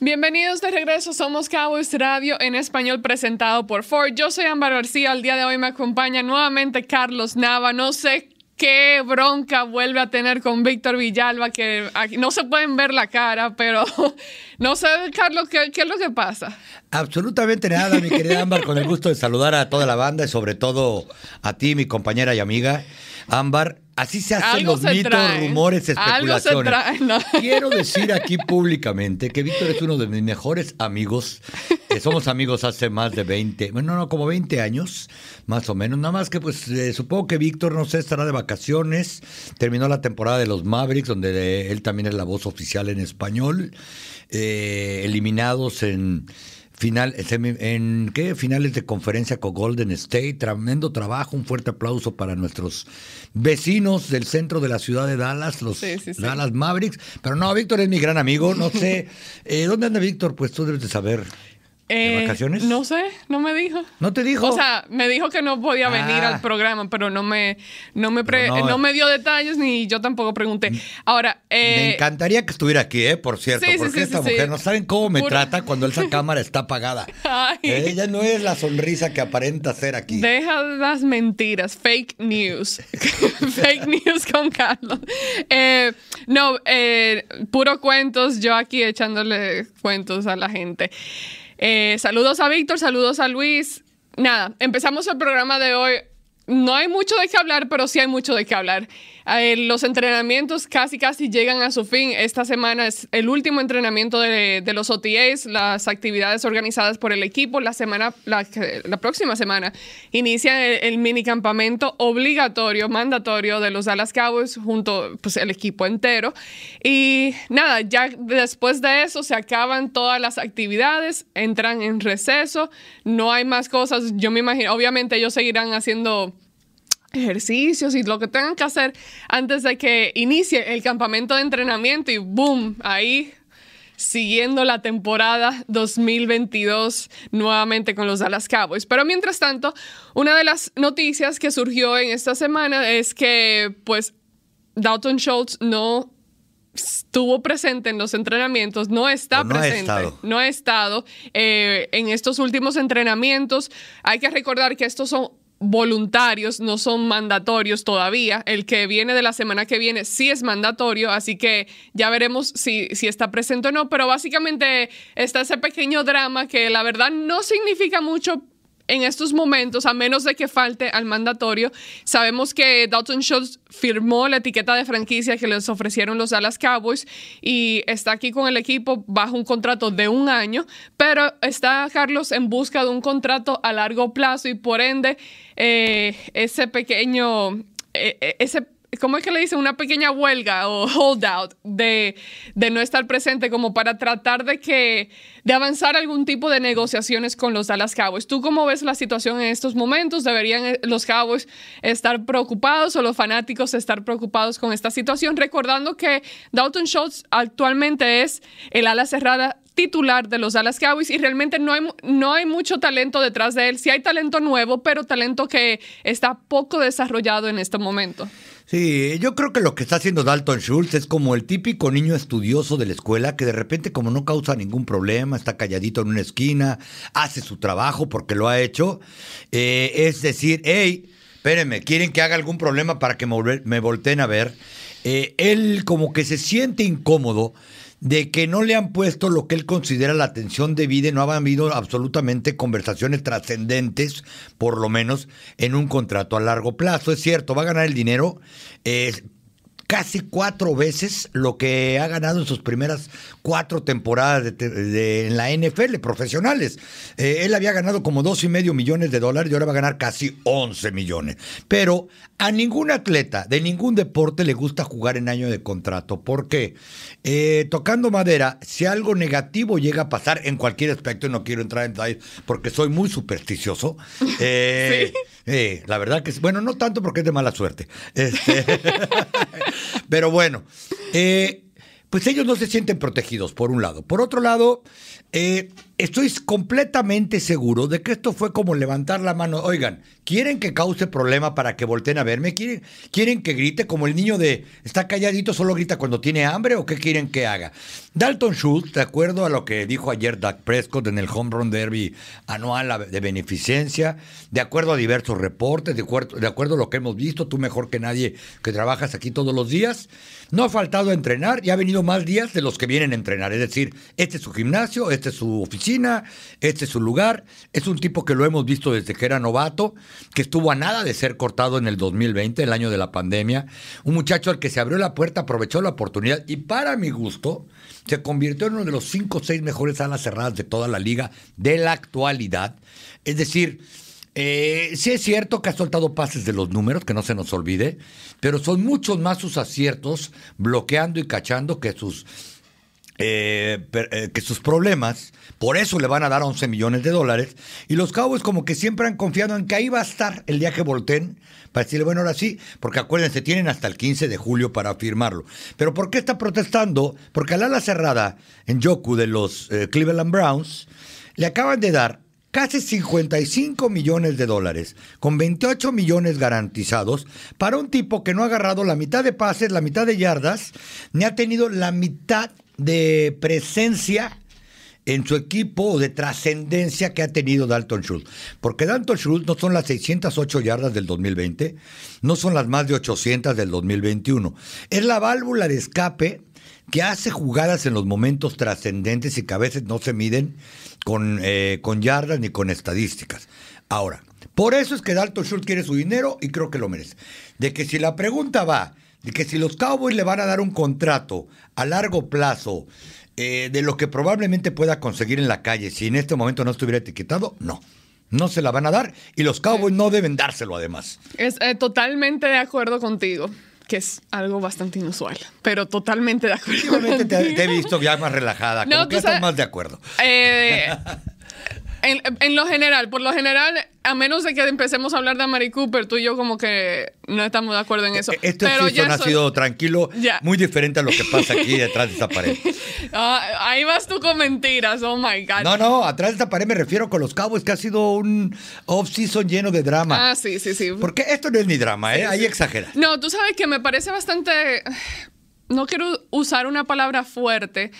Bienvenidos de regreso, somos Cowboys Radio en español presentado por Ford. Yo soy Ámbar García, el día de hoy me acompaña nuevamente Carlos Nava. No sé qué bronca vuelve a tener con Víctor Villalba, que no se pueden ver la cara, pero no sé, Carlos, ¿qué, ¿qué, es lo que pasa? Absolutamente nada, mi querida Ámbar, con el gusto de saludar a toda la banda y sobre todo a ti, mi compañera y amiga. Ámbar, así se hacen los mitos, rumores, especulaciones. Quiero decir aquí públicamente que Víctor es uno de mis mejores amigos. somos amigos hace más de 20, bueno, no, como 20 años, más o menos. Nada más que, pues, eh, supongo que Víctor, no sé, estará de vacaciones. Terminó la temporada de los Mavericks, donde él también es la voz oficial en español. Eh, eliminados en final, en ¿qué? finales de conferencia con Golden State. Tremendo trabajo, un fuerte aplauso para nuestros vecinos del centro de la ciudad de Dallas, los Dallas Mavericks. Pero no, Víctor es mi gran amigo, no sé. Eh, ¿Dónde anda Víctor? Pues tú debes de saber. Eh, vacaciones? No sé, no me dijo. ¿No te dijo? O sea, me dijo que no podía venir al ah. programa, pero no me, no me, no, me dio detalles ni yo tampoco pregunté. Ahora, eh, me encantaría que estuviera aquí, ¿eh? Por cierto, porque esta mujer no saben cómo me trata cuando esa cámara está apagada. Ella no es la sonrisa que aparenta ser aquí. Deja las mentiras, fake news, fake news con Carlos. Eh, no, puro cuentos, yo aquí echándole cuentos a la gente. Eh, saludos a Víctor, saludos a Luis. Nada, empezamos el programa de hoy. No hay mucho de qué hablar, pero sí hay mucho de qué hablar. Eh, los entrenamientos casi casi llegan a su fin. Esta semana es el último entrenamiento de, los OTAs, las actividades organizadas por el equipo. La semana, la, próxima semana inicia el, mini campamento obligatorio, mandatorio de los Dallas Cowboys junto pues el equipo entero. Y nada, ya después de eso se acaban todas las actividades, entran en receso, no hay más cosas. Yo me imagino, obviamente ellos seguirán haciendo ejercicios y lo que tengan que hacer antes de que inicie el campamento de entrenamiento y boom, ahí siguiendo la temporada 2022 nuevamente con los Dallas Cowboys. Pero mientras tanto, una de las noticias que surgió en esta semana es que pues Dalton Schultz no estuvo presente en los entrenamientos, no está presente, no ha estado eh, en estos últimos entrenamientos. Hay que recordar que estos son voluntarios, no son mandatorios todavía. El que viene de la semana que viene sí es mandatorio, así que ya veremos si, si está presente o no, pero básicamente está ese pequeño drama que la verdad no significa mucho en estos momentos, a menos de que falte al mandatorio. Sabemos que Dalton Schultz firmó la etiqueta de franquicia que les ofrecieron los Dallas Cowboys y está aquí con el equipo bajo un contrato de un año, pero está Carlos en busca de un contrato a largo plazo y por ende eh, ese pequeño, eh, eh, ese ¿cómo es que le dicen? Una pequeña huelga o holdout de, de no estar presente como para tratar de que de avanzar algún tipo de negociaciones con los Dallas Cowboys. ¿Tú cómo ves la situación en estos momentos? ¿Deberían eh, los Cowboys estar preocupados o los fanáticos estar preocupados con esta situación? Recordando que Dalton Schultz actualmente es el ala cerrada titular de los Dallas Cowboys y realmente no hay, no hay mucho talento detrás de él. Sí hay talento nuevo, pero talento que está poco desarrollado en este momento. Sí, yo creo que lo que está haciendo Dalton Schultz es como el típico niño estudioso de la escuela que de repente como no causa ningún problema, está calladito en una esquina, hace su trabajo porque lo ha hecho. Eh, es decir, hey, espérenme, ¿quieren que haga algún problema para que me, volteen a ver? Eh, él como que se siente incómodo de que no le han puesto lo que él considera la atención debida y no ha habido absolutamente conversaciones trascendentes, por lo menos en un contrato a largo plazo. Es cierto, va a ganar el dinero. Casi cuatro veces lo que ha ganado en sus primeras cuatro temporadas de, en la NFL profesionales. Eh, él había ganado como dos y medio millones de dólares y ahora va a ganar casi 11 millones. Pero a ningún atleta de ningún deporte le gusta jugar en año de contrato. porque eh, tocando madera, si algo negativo llega a pasar en cualquier aspecto, y no quiero entrar en detalles porque soy muy supersticioso. Eh, ¿Sí? La verdad que, bueno, no tanto porque es de mala suerte. Este, pero bueno, pues ellos no se sienten protegidos, por un lado. Por otro lado, eh, estoy completamente seguro de que esto fue como levantar la mano. Oigan, ¿quieren que cause problema para que volteen a verme? ¿Quieren, ¿Quieren que grite como el niño de está calladito, solo grita cuando tiene hambre o qué quieren que haga? Dalton Schultz, de acuerdo a lo que dijo ayer Doug Prescott en el Home Run Derby anual de beneficencia, de acuerdo a diversos reportes, de acuerdo, de acuerdo a lo que hemos visto, tú mejor que nadie que trabajas aquí todos los días, no ha faltado a entrenar y ha venido más días de los que vienen a entrenar. Es decir, este es su gimnasio, esta es su oficina, este es su lugar. Es un tipo que lo hemos visto desde que era novato, que estuvo a nada de ser cortado en el 2020, el año de la pandemia. Un muchacho al que se abrió la puerta, aprovechó la oportunidad y para mi gusto se convirtió en uno de los cinco o seis mejores alas cerradas de toda la liga de la actualidad. Es decir, eh, sí es cierto que ha soltado pases de los números, que no se nos olvide, pero son muchos más sus aciertos bloqueando y cachando que sus, eh, eh, que sus problemas. Por eso le van a dar 11 millones de dólares. Y los Cowboys como que siempre han confiado en que ahí va a estar el día que volteen para decirle, bueno, ahora sí, porque acuérdense, tienen hasta el 15 de julio para firmarlo. Pero ¿por qué está protestando? Porque al ala cerrada en Yoku de los Cleveland Browns le acaban de dar casi 55 millones de dólares, con 28 millones garantizados, para un tipo que no ha agarrado la mitad de pases, la mitad de yardas, ni ha tenido la mitad de presencia en su equipo o de trascendencia que ha tenido Dalton Schultz. Porque Dalton Schultz no son las 608 yardas del 2020, no son las más de 800 del 2021. Es la válvula de escape que hace jugadas en los momentos trascendentes y que a veces no se miden con, eh, con yardas ni con estadísticas. Ahora, por eso es que Dalton Schultz quiere su dinero y creo que lo merece. De que si la pregunta va, de que si los Cowboys le van a dar un contrato a largo plazo eh, de lo que probablemente pueda conseguir en la calle, si en este momento no estuviera etiquetado, no. No se la van a dar y los Cowboys no deben dárselo además. Es eh, totalmente de acuerdo contigo que es algo bastante inusual, pero totalmente de acuerdo. Te, te, he visto ya más relajada, no, que estás más de acuerdo. Eh, en, lo general, por lo general, a menos de que empecemos a hablar de Mary Cooper, tú y yo como que no estamos de acuerdo en eso. E, este Pero ya ha sido tranquilo, muy diferente a lo que pasa aquí detrás de esta pared. Ah, ahí vas tú con mentiras, oh my God. No, no, atrás de esta pared me refiero con los Cowboys, que ha sido un off-season lleno de drama. Ah, sí, sí, sí. Porque esto no es ni drama, ¿eh? Ahí exagera. No, tú sabes que me parece bastante... No quiero usar una palabra fuerte,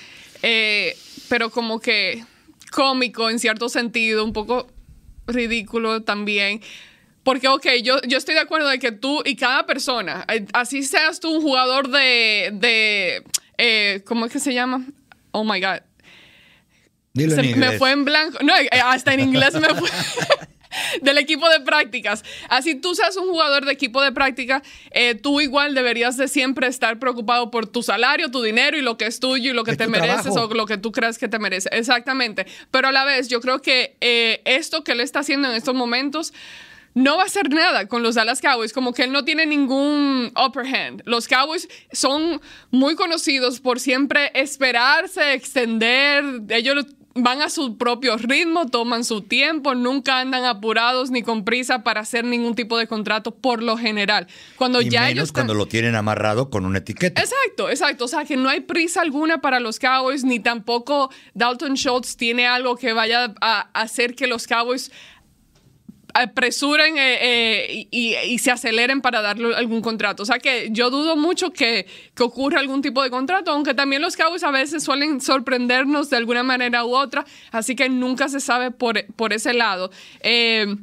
eh, pero como que cómico en cierto sentido, un poco ridículo también. Porque, ok, yo, yo estoy de acuerdo de que tú y cada persona, eh, así seas tú un jugador de, de eh, ¿cómo es que se llama? Oh my God. me fue en blanco. No, eh, hasta en inglés me fue. del equipo de prácticas. Así tú seas un jugador de equipo de práctica, eh, tú igual deberías de siempre estar preocupado por tu salario, tu dinero y lo que es tuyo y lo que te mereces o lo que tú crees que te merece. Exactamente. Pero a la vez, yo creo que eh, esto que él está haciendo en estos momentos no va a hacer nada con los Dallas Cowboys, como que él no tiene ningún upper hand. Los Cowboys son muy conocidos por siempre esperarse, extender, ellos van a su propio ritmo, toman su tiempo, nunca andan apurados ni con prisa para hacer ningún tipo de contrato por lo general. Cuando ya menos ellos cuando lo tienen amarrado con una etiqueta. Exacto, exacto. O sea, que no hay prisa alguna para los Cowboys, ni tampoco Dalton Schultz tiene algo que vaya a hacer que los Cowboys apresuren eh, eh, y, se aceleren para darle algún contrato. O sea que yo dudo mucho que, que, ocurra algún tipo de contrato, aunque también los Cowboys a veces suelen sorprendernos de alguna manera u otra, así que nunca se sabe por, por ese lado. Eh,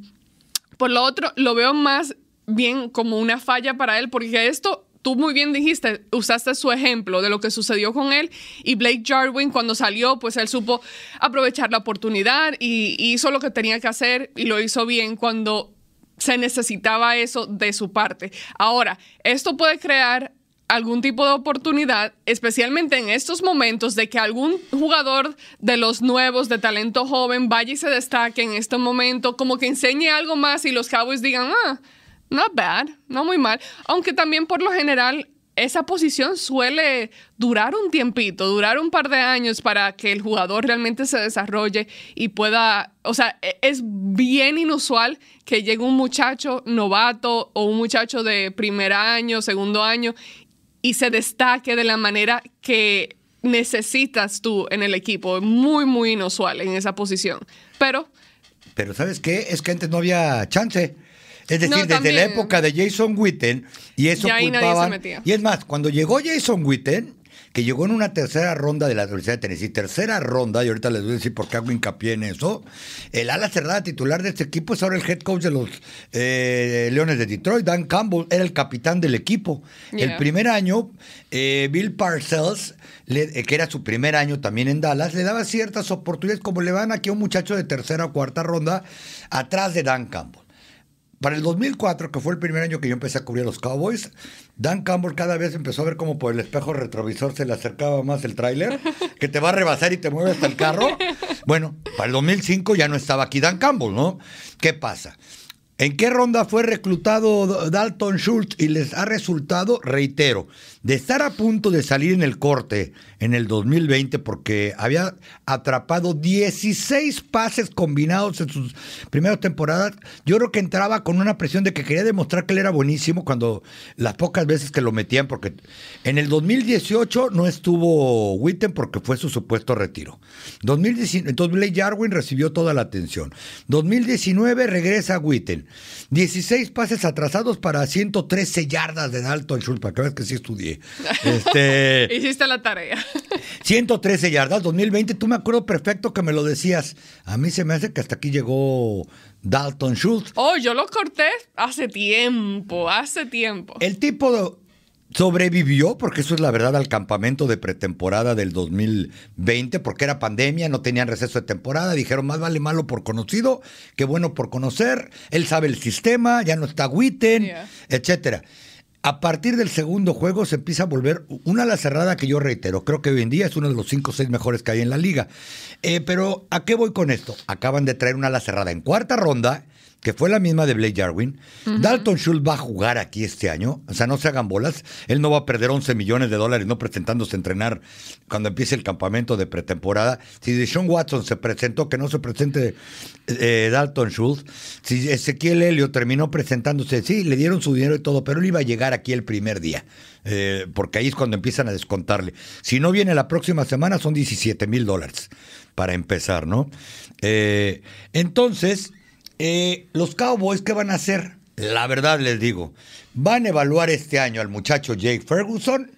por lo otro, lo veo más bien como una falla para él, porque esto tú muy bien dijiste, usaste su ejemplo de lo que sucedió con él y Blake Jarwin cuando salió, pues él supo aprovechar la oportunidad y, hizo lo que tenía que hacer y lo hizo bien cuando se necesitaba eso de su parte. Ahora, esto puede crear algún tipo de oportunidad, especialmente en estos momentos, de que algún jugador de los nuevos, de talento joven, vaya y se destaque en este momento, como que enseñe algo más y los Cowboys digan, ah, not bad, no muy mal. Aunque también por lo general esa posición suele durar un tiempito, durar un par de años para que el jugador realmente se desarrolle y pueda, o sea, e, es bien inusual que llegue un muchacho novato o un muchacho de primer año, segundo año y se destaque de la manera que necesitas tú en el equipo. Muy, muy inusual en esa posición. Pero... Pero ¿sabes qué? Es que antes no había chance. Es decir, desde la época de Jason Witten, y eso culpaban. Y es más, cuando llegó Jason Witten, que llegó en una tercera ronda de la Universidad de Tennessee, tercera ronda, y ahorita les voy a decir por qué hago hincapié en eso. El ala cerrada titular de este equipo es ahora el head coach de los eh, Leones de Detroit, Dan Campbell, era el capitán del equipo. El primer año, eh, Bill Parcells, eh, que era su primer año también en Dallas, le daba ciertas oportunidades, como le van aquí a un muchacho de tercera o cuarta ronda, atrás de Dan Campbell. Para el 2004, que fue el primer año que yo empecé a cubrir a los Cowboys, Dan Campbell cada vez empezó a ver como por el espejo retrovisor se le acercaba más el tráiler, que te va a rebasar y te mueve hasta el carro. Bueno, para el 2005 ya no estaba aquí Dan Campbell, ¿no? ¿Qué pasa? ¿En qué ronda fue reclutado Dalton Schultz y les ha resultado, reitero, de estar a punto de salir en el corte en el 2020 porque había atrapado 16 pases combinados en sus primeras temporadas? Yo creo que entraba con una presión de que quería demostrar que él era buenísimo cuando las pocas veces que lo metían, porque en el 2018 no estuvo Witten porque fue su supuesto retiro. 2019, entonces Blake Jarwin recibió toda la atención. 2019 regresa Witten. 16 pases atrasados para 113 yardas de Dalton Schultz, para que veas que sí estudié. Este, Hiciste la tarea. 113 yardas, 2020, tú me acuerdo perfecto que me lo decías. A mí se me hace que hasta aquí llegó Dalton Schultz. Oh, yo lo corté hace tiempo, hace tiempo. El tipo sobrevivió, porque eso es la verdad, al campamento de pretemporada del 2020, porque era pandemia, no tenían receso de temporada, dijeron más vale malo por conocido que bueno por conocer, él sabe el sistema, ya no está Witten, etcétera. A partir del segundo juego se empieza a volver una ala cerrada que yo reitero, creo que hoy en día es uno de los cinco o seis mejores que hay en la liga. Eh, pero ¿a qué voy con esto? Acaban de traer una ala cerrada en cuarta ronda que fue la misma de Blake Jarwin. Dalton Schultz va a jugar aquí este año, o sea, no se hagan bolas. Él no va a perder 11 millones de dólares no presentándose a entrenar cuando empiece el campamento de pretemporada. Si Deshaun Watson se presentó, que no se presente eh, Dalton Schultz. Si Ezequiel Helio terminó presentándose, sí, le dieron su dinero y todo, pero él iba a llegar aquí el primer día. Eh, porque ahí es cuando empiezan a descontarle. Si no viene la próxima semana, son 17 mil dólares para empezar, ¿no? Eh, entonces, eh, los Cowboys, ¿qué van a hacer? La verdad les digo, van a evaluar este año al muchacho Jake Ferguson,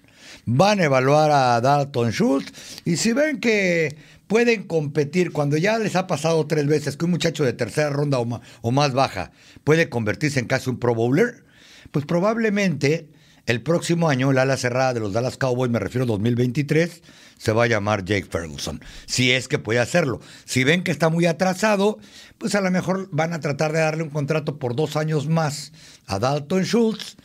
van a evaluar a Dalton Schultz, y si ven que pueden competir cuando ya les ha pasado tres veces que un muchacho de tercera ronda o más, baja puede convertirse en casi un Pro Bowler, pues probablemente el próximo año el ala cerrada de los Dallas Cowboys, me refiero a 2023, se va a llamar Jake Ferguson, si es que puede hacerlo. Si ven que está muy atrasado, pues a lo mejor van a tratar de darle un contrato por dos años más a Dalton Schultz,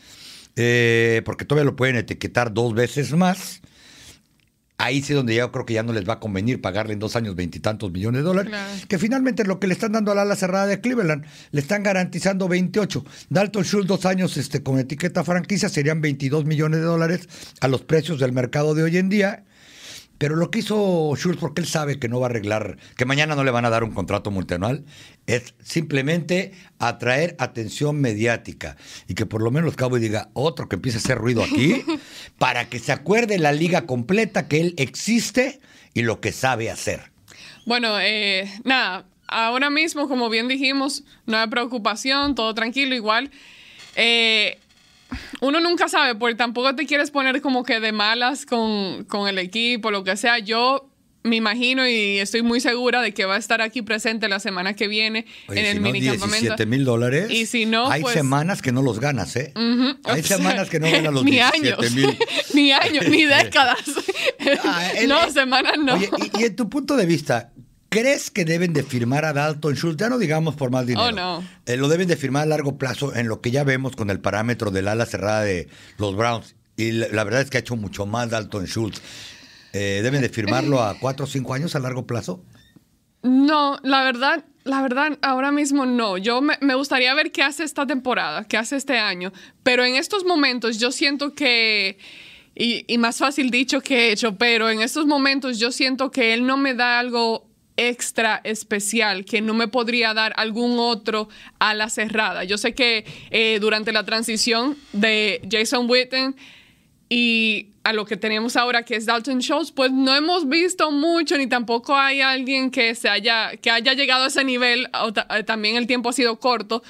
eh, porque todavía lo pueden etiquetar dos veces más. Ahí sí donde yo creo que ya no les va a convenir pagarle en dos años veintitantos millones de dólares. Que finalmente lo que le están dando a la ala cerrada de Cleveland, le están garantizando 28. Dalton Schultz dos años este, con etiqueta franquicia serían 22 millones de dólares a los precios del mercado de hoy en día. Pero lo que hizo Schultz, porque él sabe que no va a arreglar, que mañana no le van a dar un contrato multianual, es simplemente atraer atención mediática y que por lo menos Cabo diga otro que empiece a hacer ruido aquí, para que se acuerde la liga completa que él existe y lo que sabe hacer. Bueno, eh, nada, ahora mismo, como bien dijimos, no hay preocupación, todo tranquilo, igual. Eh, uno nunca sabe, porque tampoco te quieres poner como que de malas con, el equipo, lo que sea. Yo me imagino y estoy muy segura de que va a estar aquí presente la semana que viene en el mini campamento. mil dólares. Y si no, hay pues semanas que no los ganas, ¿eh? Hay semanas que no ganas los ni años, mil. ni años, ni décadas. Ah, no, semanas no. Oye, y, en tu punto de vista, ¿Crees que deben de firmar a Dalton Schultz? Ya no digamos por más dinero. Oh, no. Eh, lo deben de firmar a largo plazo en lo que ya vemos con el parámetro del ala cerrada de los Browns Y la, verdad es que ha hecho mucho más Dalton Schultz. Eh, ¿Deben de firmarlo a cuatro o cinco años a largo plazo? No, la verdad, la verdad, ahora mismo no. Yo me, gustaría ver qué hace esta temporada, qué hace este año. Pero en estos momentos yo siento que, y, y, más fácil dicho que hecho, pero en estos momentos yo siento que él no me da algo extra especial que no me podría dar algún otro a la cerrada. Yo sé que eh, durante la transición de Jason Witten y a lo que tenemos ahora que es Dalton Schultz, pues no hemos visto mucho ni tampoco hay alguien que se haya que haya llegado a ese nivel. Eh, también el tiempo ha sido corto,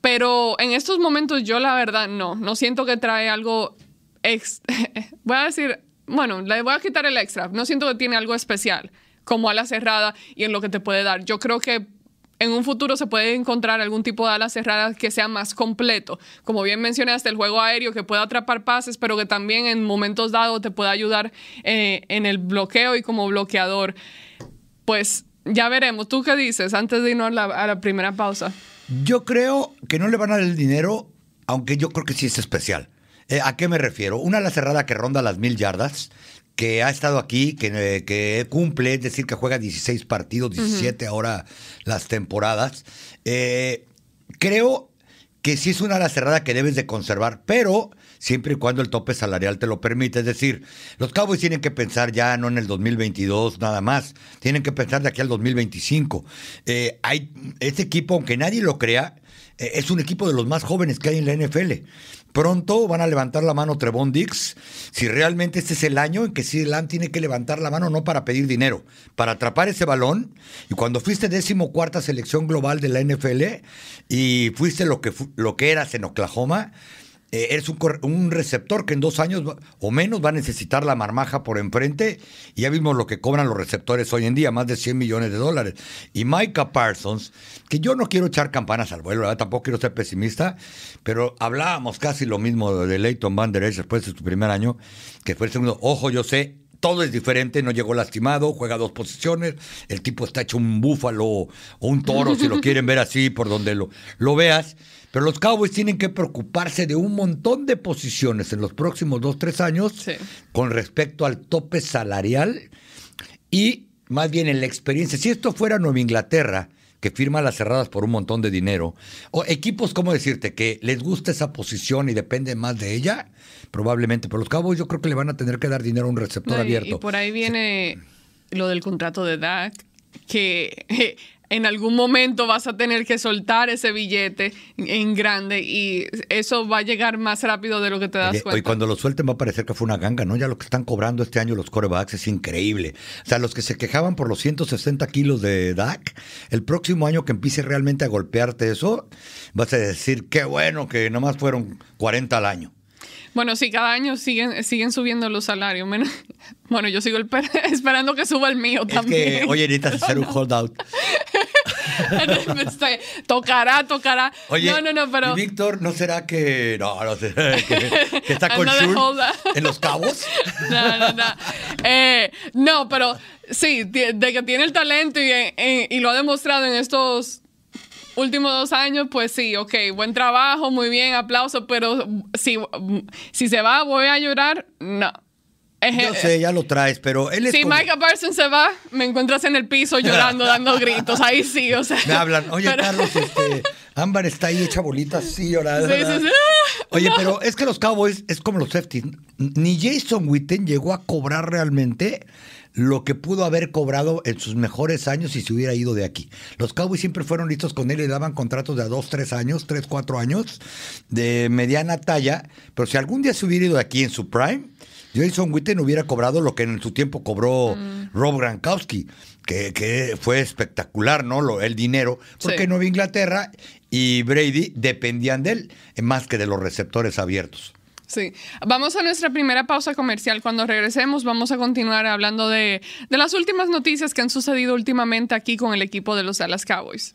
pero en estos momentos yo la verdad no, no siento que trae algo ex voy a decir, bueno, le voy a quitar el extra, no siento que tiene algo especial como ala cerrada y en lo que te puede dar. Yo creo que en un futuro se puede encontrar algún tipo de ala cerrada que sea más completo. Como bien mencionaste, el juego aéreo que pueda atrapar pases, pero que también en momentos dados te pueda ayudar eh, en el bloqueo y como bloqueador. Pues ya veremos. ¿Tú qué dices antes de irnos a la, primera pausa? Yo creo que no le van a dar el dinero, aunque yo creo que sí es especial. Eh, ¿A qué me refiero? Una ala cerrada que ronda las mil yardas que ha estado aquí, que, que, cumple, es decir, que juega 16 partidos, 17 ahora las temporadas. Eh, creo que sí es una ala cerrada que debes de conservar, pero siempre y cuando el tope salarial te lo permite. Es decir, los Cowboys tienen que pensar ya no en el 2022 nada más, tienen que pensar de aquí al 2025. Eh, hay, este equipo, aunque nadie lo crea, eh, es un equipo de los más jóvenes que hay en la NFL. Pronto van a levantar la mano Trevon Dix. Si realmente este es el año en que Lam tiene que levantar la mano no para pedir dinero, para atrapar ese balón. Y cuando fuiste décimo cuarta selección global de la NFL y fuiste lo que, lo que eras en Oklahoma, eh, eres un, un, receptor que en dos años o menos va a necesitar la marmaja por enfrente. Y ya vimos lo que cobran los receptores hoy en día, más de 100 millones de dólares. Y Micah Parsons, que yo no quiero echar campanas al vuelo, tampoco quiero ser pesimista, pero hablábamos casi lo mismo de Leighton Van Der Esch después de su primer año, que fue el segundo. Ojo, yo sé, todo es diferente, no llegó lastimado, juega dos posiciones, el tipo está hecho un búfalo o un toro, si lo quieren ver así, por donde lo, lo veas. Pero los Cowboys tienen que preocuparse de un montón de posiciones en los próximos dos, tres años con respecto al tope salarial y más bien en la experiencia. Si esto fuera Nueva Inglaterra, que firma las cerradas por un montón de dinero, o equipos, ¿cómo decirte?, que les gusta esa posición y dependen más de ella, probablemente. Pero los Cowboys yo creo que le van a tener que dar dinero a un receptor abierto. Y por ahí viene lo del contrato de Dak, que en algún momento vas a tener que soltar ese billete en grande y eso va a llegar más rápido de lo que te das cuenta. Y cuando lo suelten va a parecer que fue una ganga, ¿no? Ya lo que están cobrando este año los corebacks es increíble. O sea, los que se quejaban por los 160 kilos de Dak, el próximo año que empiece realmente a golpearte eso, vas a decir, qué bueno que nomás fueron 40 al año. Bueno, sí, cada año siguen, siguen subiendo los salarios. bueno, yo sigo esperando que suba el mío también. Que, oye, necesitas hacer un holdout. tocará, tocará. Oye, no, no, no, pero. Víctor, ¿no será que. No, no sé. Que, está con Schultz en los cabos? no, no, no. Eh, no, pero sí, de que tiene el talento y, y lo ha demostrado en estos últimos dos años, pues sí, ok, buen trabajo, muy bien, aplauso, pero si, si se va, voy a llorar, no. Yo sé, ya lo traes, pero él es. Si Micah Parsons se va, me encuentras en el piso llorando, dando gritos. Ahí sí, o sea. Me hablan, oye, Carlos, este. Ámbar está ahí hecha bolitas, sí, llorando. Sí, sí, sí. Oye, pero es que los Cowboys es como los safety. Ni Jason Witten llegó a cobrar realmente lo que pudo haber cobrado en sus mejores años si se hubiera ido de aquí. Los Cowboys siempre fueron listos con él y daban contratos de a dos, tres años, tres, cuatro años, de mediana talla. Pero si algún día se hubiera ido de aquí en su prime, Jason Witten hubiera cobrado lo que en su tiempo cobró mm. Rob Gronkowski, que, fue espectacular, ¿no? Lo, el dinero, porque Nueva Inglaterra y Brady dependían de él más que de los receptores abiertos. Sí. Vamos a nuestra primera pausa comercial. Cuando regresemos vamos a continuar hablando de, las últimas noticias que han sucedido últimamente aquí con el equipo de los Dallas Cowboys.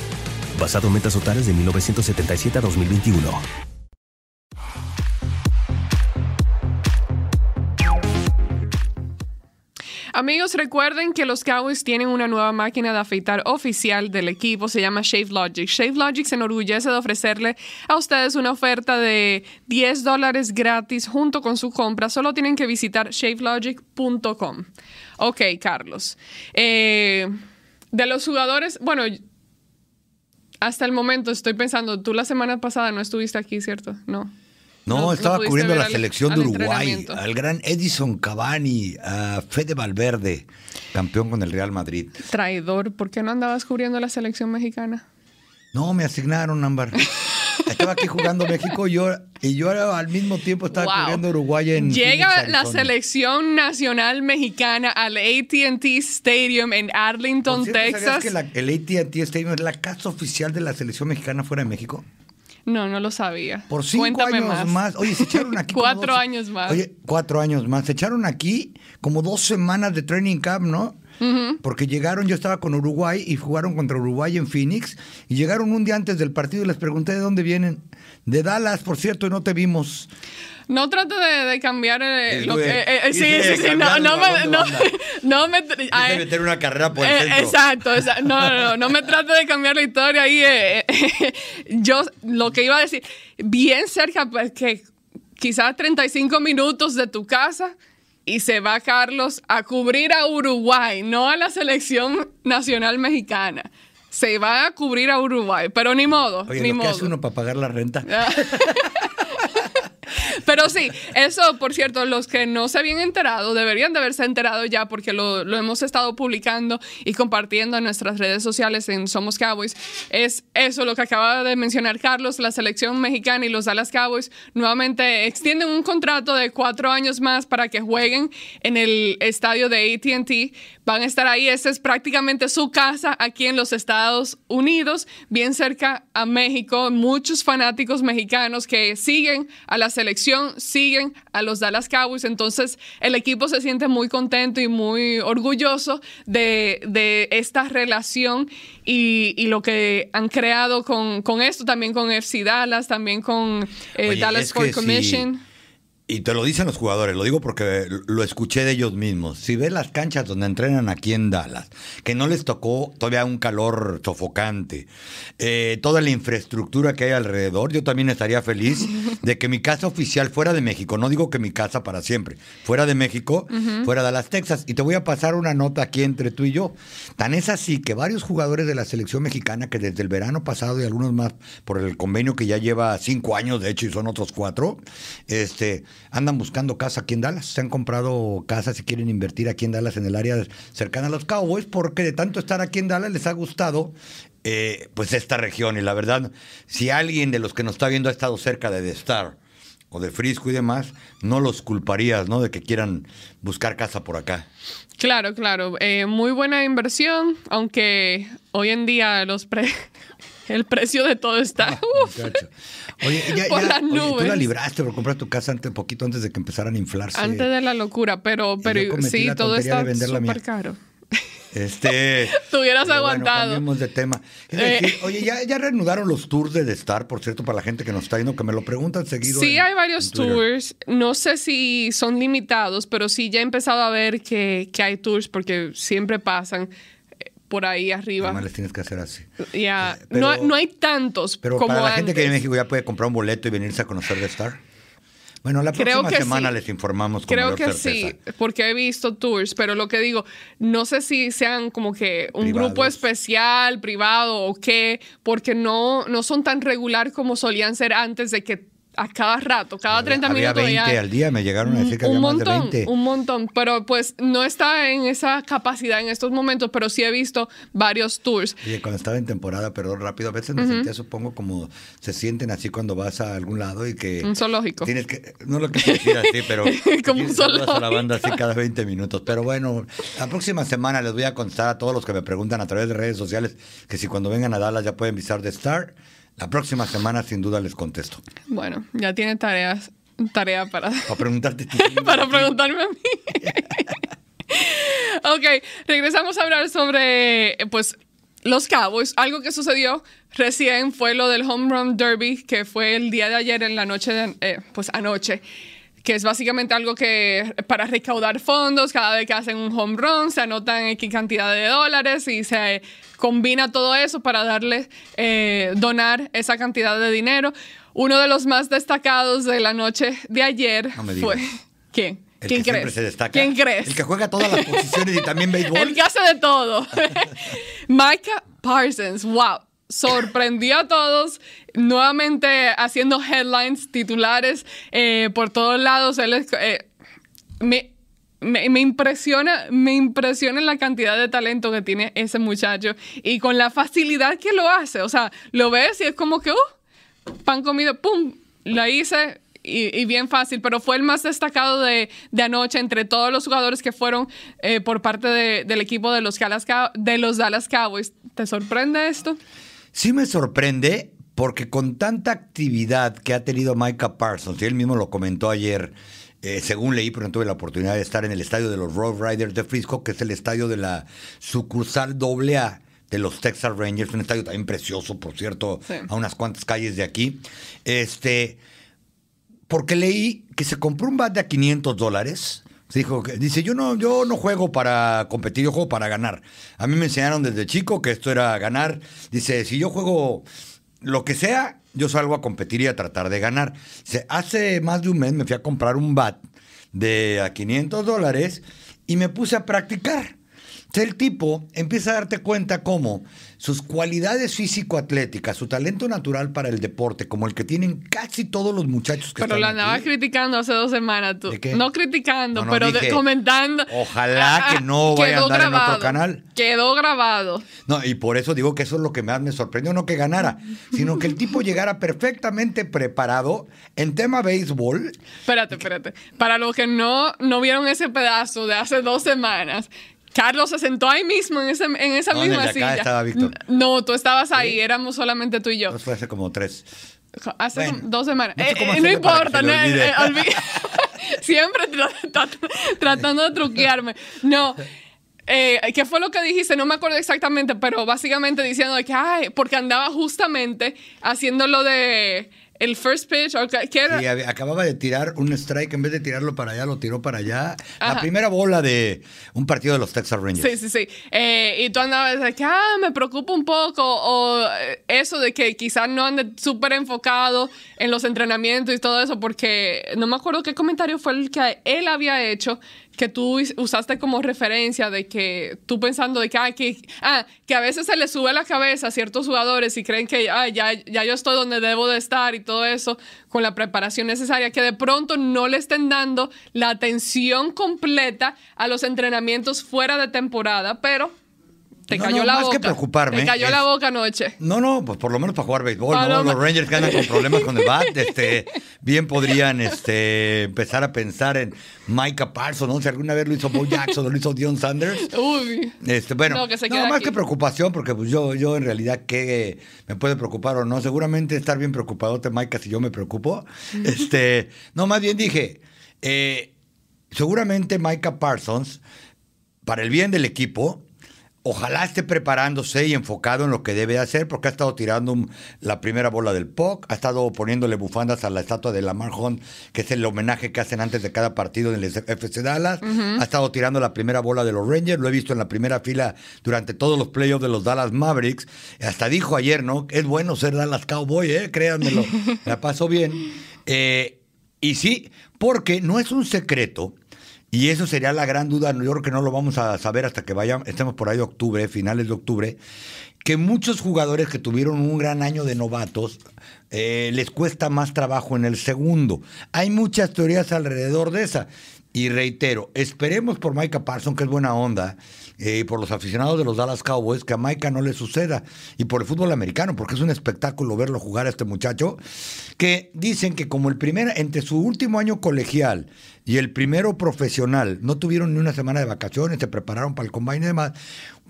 basado en metas totales de 1977 a 2021. Amigos, recuerden que los Cowboys tienen una nueva máquina de afeitar oficial del equipo, se llama Shave Logic. Shave Logic se enorgullece de ofrecerle a ustedes una oferta de 10 dólares gratis junto con su compra. Solo tienen que visitar shavelogic.com. Ok, Carlos. Eh, de los jugadores, bueno, hasta el momento estoy pensando, tú la semana pasada no estuviste aquí, ¿cierto? No. No, estaba cubriendo la selección de Uruguay, al gran Edison Cavani, a Fede Valverde, campeón con el Real Madrid. Traidor, ¿por qué no andabas cubriendo la selección mexicana? No, me asignaron, Ámbar. Estaba aquí jugando México y yo, y yo al mismo tiempo estaba cubriendo Uruguay en. Llega la selección nacional mexicana al ATT Stadium en Arlington, Texas. ¿Sabías que el ATT Stadium es la casa oficial de la selección mexicana fuera de México? No, no lo sabía. Por cinco años más. Oye, se echaron aquí. cuatro años más. Oye, cuatro años más. Se echaron aquí como dos semanas de training camp, ¿no? Porque llegaron, yo estaba con Uruguay y jugaron contra Uruguay en Phoenix y llegaron un día antes del partido y les pregunté de dónde vienen. De Dallas, por cierto, y no te vimos. No trato de, cambiar eh, lo que. Eh, eh, sí, sí, sí, no, no, me. No, no me meter una carrera por el centro. Exacto, No, no, no, no me trato de cambiar la historia ahí. yo lo que iba a decir, bien cerca, pues que quizás 35 minutos de tu casa y se va Carlos a cubrir a Uruguay, no a la selección nacional mexicana. Se va a cubrir a Uruguay, pero ni modo. Oye, ni ¿lo modo. hace uno para pagar la renta? Pero sí, eso, por cierto, los que no se habían enterado, deberían de haberse enterado ya porque lo, lo, hemos estado publicando y compartiendo en nuestras redes sociales en Somos Cowboys. Es eso lo que acaba de mencionar Carlos, la selección mexicana y los Dallas Cowboys nuevamente extienden un contrato de cuatro años más para que jueguen en el estadio de ATT. Van a estar ahí, esta es prácticamente su casa aquí en los Estados Unidos, bien cerca a México. Muchos fanáticos mexicanos que siguen a la selección, siguen a los Dallas Cowboys. Entonces el equipo se siente muy contento y muy orgulloso de, esta relación y, lo que han creado con, esto, también con FC Dallas, también con eh, Dallas Sport Commission. Y te lo dicen los jugadores, lo digo porque lo escuché de ellos mismos. Si ves las canchas donde entrenan aquí en Dallas, que no les tocó todavía un calor sofocante, eh, toda la infraestructura que hay alrededor, yo también estaría feliz de que mi casa oficial fuera de México, no digo que mi casa para siempre, fuera de México, fuera de Dallas, Texas. Y te voy a pasar una nota aquí entre tú y yo. Tan es así que varios jugadores de la selección mexicana, que desde el verano pasado y algunos más por el convenio que ya lleva cinco años, de hecho, y son otros cuatro, este andan buscando casa aquí en Dallas. Se han comprado casas y quieren invertir aquí en Dallas, en el área cercana a los Cowboys, porque de tanto estar aquí en Dallas les ha gustado eh, pues esta región. Y la verdad, si alguien de los que nos está viendo ha estado cerca de The Star o de Frisco y demás, no los culparías, ¿no? De que quieran buscar casa por acá. Claro, claro. Eh, muy buena inversión, aunque hoy en día los pre el precio de todo está. Ah, oye, ya, por las nubes. tú la libraste por comprar tu casa antes, poquito antes de que empezaran a inflarse. Antes de la locura, pero, pero sí, todo está súper caro. Este. Tuvieras aguantado. Bueno, de tema. Eh. oye, ¿ya, ya reanudaron los tours de The Star, por cierto, para la gente que nos está viendo, que me lo preguntan seguido. Sí, hay varios tours. No sé si son limitados, pero sí ya he empezado a ver que, que hay tours porque siempre pasan por ahí arriba. Además les tienes que hacer así. Ya, eh, no, no, hay tantos pero como para la gente que vive en México ya puede comprar un boleto y venirse a conocer The Star. Bueno, la próxima semana les informamos. Con Creo que sí, porque he visto tours, pero lo que digo, no sé si sean como que un grupo especial, privado o qué, porque no, no son tan regular como solían ser antes de que a cada rato, cada 30 había minutos. 20 al día, me llegaron a decir que había más de 20. Un montón, pero pues no está en esa capacidad en estos momentos, pero sí he visto varios tours. Oye, cuando estaba en temporada, perdón, rápido, a veces me sentía, supongo, como se sienten así cuando vas a algún lado y que... Un zoológico. Tienes que, no lo que decir así, pero... como un zoológico. a la banda así cada 20 minutos. Pero bueno, la próxima semana les voy a contar a todos los que me preguntan a través de redes sociales que si cuando vengan a Dallas ya pueden visitar The Star la próxima semana sin duda les contesto. Bueno, ya tiene tareas, tarea para... Para preguntarte. para preguntarme a mí. ok, regresamos a hablar sobre, pues, los Cowboys. Algo que sucedió recién fue lo del Home Run Derby, que fue el día de ayer en la noche, de, eh, pues anoche que es básicamente algo que para recaudar fondos, cada vez que hacen un home run, se anotan X cantidad de dólares y se combina todo eso para darle, eh, donar esa cantidad de dinero. Uno de los más destacados de la noche de ayer fue... ¿Quién? ¿Quién crees? ¿Quién crees? El que juega todas las posiciones y también béisbol. El que hace de todo. Micah Parsons, wow sorprendió a todos, nuevamente haciendo headlines, titulares eh, por todos lados. Él eh, me, me, impresiona, me impresiona la cantidad de talento que tiene ese muchacho y con la facilidad que lo hace. O sea, lo ves y es como que, uh, pan comido, pum, lo hice. Y, bien fácil, pero fue el más destacado de, anoche entre todos los jugadores que fueron eh, por parte del equipo de los, de los Dallas Cowboys. ¿Te sorprende esto? Sí me sorprende porque con tanta actividad que ha tenido Micah Parsons, y él mismo lo comentó ayer, eh, según leí, pero no tuve la oportunidad de estar en el estadio de los Road Riders de Frisco, que es el estadio de la sucursal AA de los Texas Rangers, un estadio también precioso, por cierto, a unas cuantas calles de aquí. Este, porque leí que se compró un bat de a 500 dólares Dijo, dice, yo no, yo no juego para competir, yo juego para ganar. A mí me enseñaron desde chico que esto era ganar. Dice, si yo juego lo que sea, yo salgo a competir y a tratar de ganar. Dice, hace más de un mes me fui a comprar un bat de a 500 dólares y me puse a practicar. Entonces el tipo empieza a darte cuenta cómo sus cualidades físico-atléticas, su talento natural para el deporte, como el que tienen casi todos los muchachos que Pero lo andabas criticando hace dos semanas tú. No criticando, pero comentando. Ojalá ah, que no vaya a andar en otro canal. Quedó grabado. No, y por eso digo que eso es lo que más me sorprendió, no que ganara, sino que el tipo llegara perfectamente preparado en tema béisbol. Espérate, espérate. Para los que no, no vieron ese pedazo de hace dos semanas, Carlos se sentó ahí mismo en, ese, en esa misma silla. Estaba Víctor? No, tú estabas ahí, éramos solamente tú y yo. fue hace como tres. Hace dos semanas. No, eh, importa, no, eh, siempre tratando de truquearme. No. Eh, ¿Qué fue lo que dijiste? No me acuerdo exactamente, pero básicamente diciendo que, ay, porque andaba justamente haciendo lo de el first pitch. Sí, acababa de tirar un strike, en vez de tirarlo para allá, lo tiró para allá. La primera bola de un partido de los Texas Rangers. Sí, sí, sí. Eh, y tú andabas de que, ah, me preocupa un poco, o eh, eso de que quizás no ande súper enfocado en los entrenamientos y todo eso, porque no me acuerdo qué comentario fue el que él había hecho, que tú usaste como referencia de que tú pensando de que, ah, que, ah, que a veces se le sube la cabeza a ciertos jugadores y creen que ah, ya, ya yo estoy donde debo de estar y todo eso con la preparación necesaria, que de pronto no le estén dando la atención completa a los entrenamientos fuera de temporada, pero te cayó la boca. que preocuparme. Te cayó la boca anoche. No, no, pues por lo menos para jugar béisbol, ¿no? Los Rangers que andan con problemas con el bat, este, bien podrían este, empezar a pensar en Micah Parsons, ¿no? Si alguna vez lo hizo Bo Jackson o lo hizo Dion Sanders. Uy. Este, bueno, no, más que preocupación, porque pues yo, yo en realidad, ¿qué me puede preocupar o no? Seguramente estar bien preocupado, Micah, si yo me preocupo. este, no, más bien dije, eh, seguramente Micah Parsons, para el bien del equipo, Ojalá esté preparándose y enfocado en lo que debe hacer, porque ha estado tirando la primera bola del POC, ha estado poniéndole bufandas a la estatua de Lamar Hunt, que es el homenaje que hacen antes de cada partido en el FC Dallas, ha estado tirando la primera bola de los Rangers, lo he visto en la primera fila durante todos los playoffs de los Dallas Mavericks, hasta dijo ayer, ¿no? Es bueno ser Dallas Cowboy, ¿eh? Créanmelo, la pasó bien. Eh, y sí, porque no es un secreto y eso sería la gran duda, yo creo que no lo vamos a saber hasta que vayan, estemos por ahí de octubre, finales de octubre, que muchos jugadores que tuvieron un gran año de novatos eh, les cuesta más trabajo en el segundo. Hay muchas teorías alrededor de esa. Y reitero, esperemos por Micah Parsons, que es buena onda, eh, por los aficionados de los Dallas Cowboys, que a Micah no le suceda. Y por el fútbol americano, porque es un espectáculo verlo jugar a este muchacho, que dicen que como el primer, entre su último año colegial y el primero profesional, no tuvieron ni una semana de vacaciones, se prepararon para el combine y demás.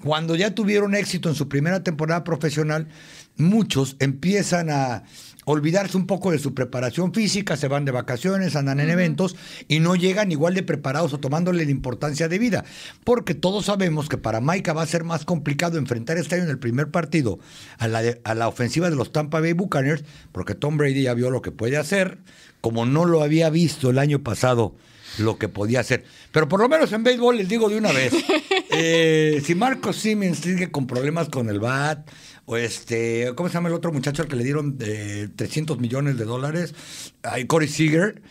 Cuando ya tuvieron éxito en su primera temporada profesional, muchos empiezan a olvidarse un poco de su preparación física, se van de vacaciones, andan en eventos y no llegan igual de preparados o tomándole la importancia de vida. Porque todos sabemos que para Maika va a ser más complicado enfrentar este año en el primer partido a la, a la ofensiva de los Tampa Bay Buccaneers, porque Tom Brady ya vio lo que puede hacer, como no lo había visto el año pasado lo que podía hacer. Pero por lo menos en béisbol les digo de una vez, eh, si Marcos Siemens sigue con problemas con el BAT, o este, ¿cómo se llama el otro muchacho al que le dieron 300 eh, millones de dólares? Ahí Corey Seager.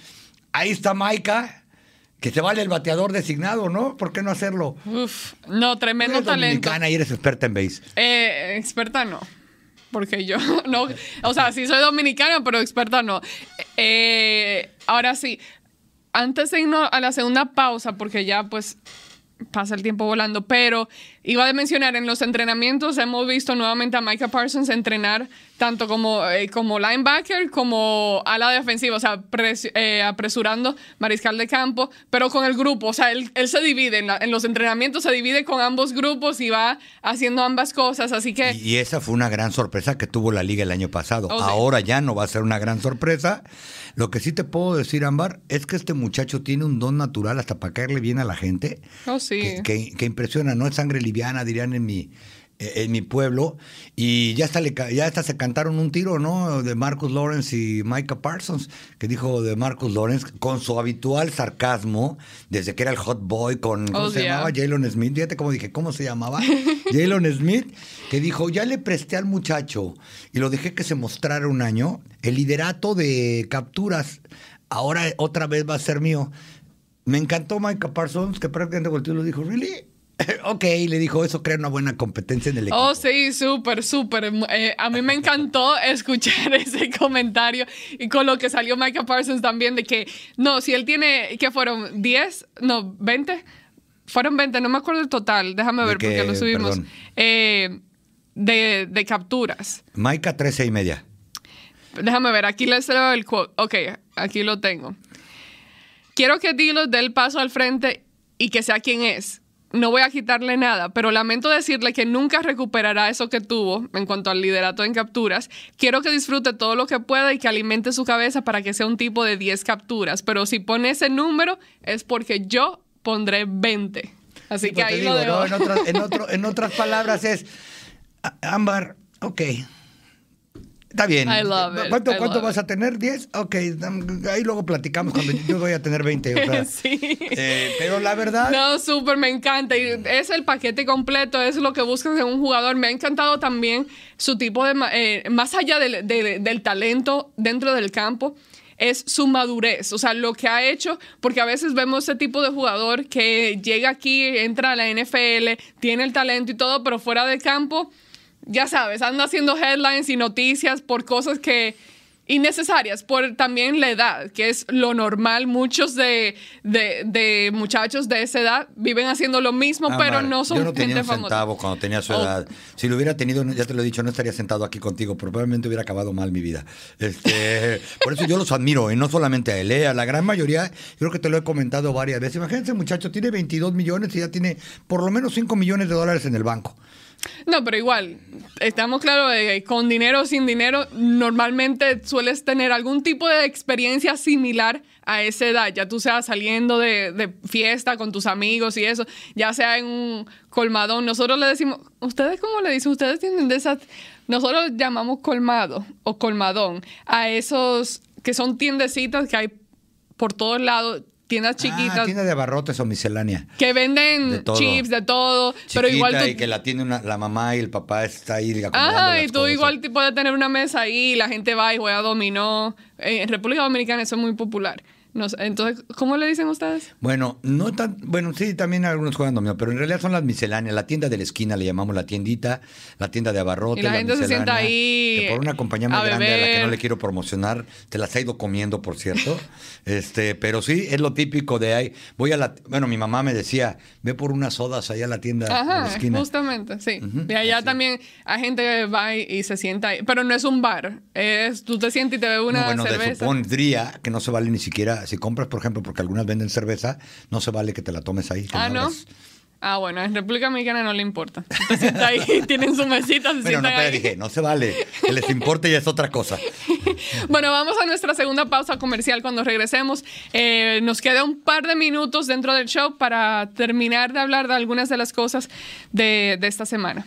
Ahí está Maika, que se vale el bateador designado, ¿no? ¿Por qué no hacerlo? Uf, no, tremendo eres talento. Dominicana y eres experta en base. Eh, experta no. Porque yo no, o sea, sí soy dominicana, pero experta no. Eh, ahora sí, antes de irnos a la segunda pausa, porque ya pues pasa el tiempo volando, pero iba a mencionar, en los entrenamientos hemos visto nuevamente a Micah Parsons entrenar tanto como, eh, como linebacker como a la defensiva, o sea, eh, apresurando mariscal de campo, pero con el grupo, o sea, él, se divide, en, los entrenamientos se divide con ambos grupos y va haciendo ambas cosas, así que... Y, esa fue una gran sorpresa que tuvo la liga el año pasado. Oh, Ahora ya no va a ser una gran sorpresa. Lo que sí te puedo decir, Ámbar, es que este muchacho tiene un don natural hasta para caerle bien a la gente. Oh, sí. Que, que impresiona, no es sangre liviana, dirían en mi en mi pueblo y ya hasta, le, ya hasta se cantaron un tiro, ¿no? De Marcus Lawrence y Micah Parsons, que dijo de Marcus Lawrence con su habitual sarcasmo, desde que era el hot boy con, ¿cómo oh, se llamaba? Jalen Smith, fíjate cómo dije, ¿cómo se llamaba? Jalen Smith, que dijo, ya le presté al muchacho y lo dejé que se mostrara un año, el liderato de capturas, ahora otra vez va a ser mío. Me encantó Micah Parsons, que prácticamente volteó y lo dijo, ¿really? Ok, le dijo, eso crea una buena competencia en el equipo. Oh, sí, súper, súper. Eh, a mí me encantó escuchar ese comentario y con lo que salió Micah Parsons también de que, no, si él tiene, ¿qué fueron? ¿10? No, ¿20? Fueron 20, no me acuerdo el total, déjame ver porque lo subimos. Eh, de, de, capturas. Micah, 13 y media. Déjame ver, aquí les leo el quote. Ok, aquí lo tengo. Quiero que Dilo dé el paso al frente y que sea quien es no voy a quitarle nada, pero lamento decirle que nunca recuperará eso que tuvo en cuanto al liderato en capturas. Quiero que disfrute todo lo que pueda y que alimente su cabeza para que sea un tipo de 10 capturas, pero si pone ese número es porque yo pondré 20. Así que pues ahí lo dejo. En, otras palabras es, Ámbar, ok, Está bien. I love it. ¿Cuánto, I cuánto love vas a tener? ¿10? Ok, ahí luego platicamos cuando yo voy a tener 20. O sea, sí. eh, pero la verdad. No, súper me encanta. Y es el paquete completo, es lo que buscas en un jugador. Me ha encantado también su tipo de. eh, más allá del, del- del talento dentro del campo, es su madurez. O sea, lo que ha hecho, porque a veces vemos ese tipo de jugador que llega aquí, entra a la NFL, tiene el talento y todo, pero fuera de campo, ya sabes, anda haciendo headlines y noticias por cosas que innecesarias por también la edad, que es lo normal. Muchos de, de, de muchachos de esa edad viven haciendo lo mismo, pero Ámbar, no son Yo no tenía gente un famosa. centavo cuando tenía su Oh. edad. Si lo hubiera tenido, ya te lo he dicho, no estaría sentado aquí contigo. Probablemente hubiera acabado mal mi vida. Este, por eso yo los admiro, y no solamente a él, eh, a la gran mayoría. Yo creo que te lo he comentado varias veces. Imagínense, muchacho, tiene 22 millones y ya tiene por lo menos 5 millones de dólares en el banco. No, pero igual, estamos claros con dinero o sin dinero, normalmente sueles tener algún tipo de experiencia similar a esa edad, ya tú seas saliendo de, de fiesta con tus amigos y eso, ya sea en un colmadón. Nosotros le decimos, ¿ustedes cómo le dicen? Ustedes tienen de esas, nosotros llamamos colmado o colmadón a esos que son tiendecitas que hay por todos lados, tiendas chiquitas. Ah, tienda de abarrotes o miscelánea. que venden De chips de todo, pero igual tú, y que la tiene una- la mamá y el papá está ahí Ajá, y tú cosas. igual puedes tener una mesa ahí, la gente va y juega dominó. En República Dominicana eso es muy popular. No entonces, ¿cómo le dicen ustedes? Bueno, no tan, bueno, sí, también algunos juegan dominó, pero en realidad son las misceláneas, la tienda de la esquina le llamamos la tiendita, la tienda de abarrotes, Y la gente se sienta ahí que por una compañía muy grande a la que no le quiero promocionar, te las ha ido comiendo, por cierto. este, pero sí, es lo típico de ahí. Voy a la, bueno, mi mamá me decía, ve por unas sodas allá a la tienda de la esquina. justamente, sí. Ujú, y allá así. también hay gente que va y, se sienta ahí. Pero no es un bar, es tú te sientes y te bebes una no, bueno, de cerveza. supondría que no se vale ni siquiera, si compras, por ejemplo, porque algunas venden cerveza, no se vale que te la tomes ahí. ah, ¿no? Ah, bueno, en República Dominicana no le importa. Se sienta ahí, tienen su mesita, se Pero no, ahí. dije, no se vale. Que les importe ya es otra cosa. Bueno, vamos a nuestra segunda pausa comercial cuando regresemos. Eh, nos queda un par de minutos dentro del show para terminar de hablar de algunas de las cosas de, de esta semana.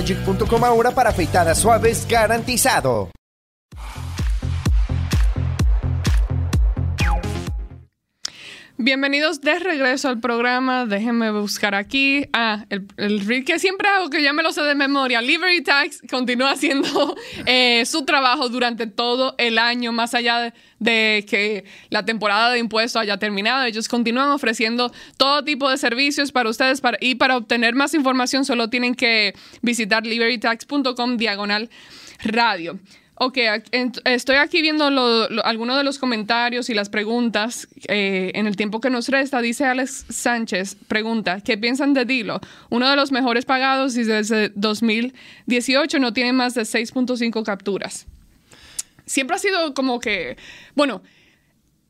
shavelogic.com ahora para afeitadas suaves garantizado. Bienvenidos de regreso al programa. Déjenme buscar aquí. Ah, el, el que siempre hago, que ya me lo sé de memoria. Liberty Tax continúa haciendo eh, su trabajo durante todo el año, más allá de, que la temporada de impuestos haya terminado. Ellos continúan ofreciendo todo tipo de servicios para ustedes y para obtener más información solo tienen que visitar libertytax.com diagonal radio. Ok, estoy aquí viendo algunos de los comentarios y las preguntas eh, en el tiempo que nos resta. Dice Alex Sánchez, pregunta, ¿qué piensan de Dilo? Uno de los mejores pagados y desde 2018 no tiene más de 6.5 capturas. Siempre ha sido como que, bueno,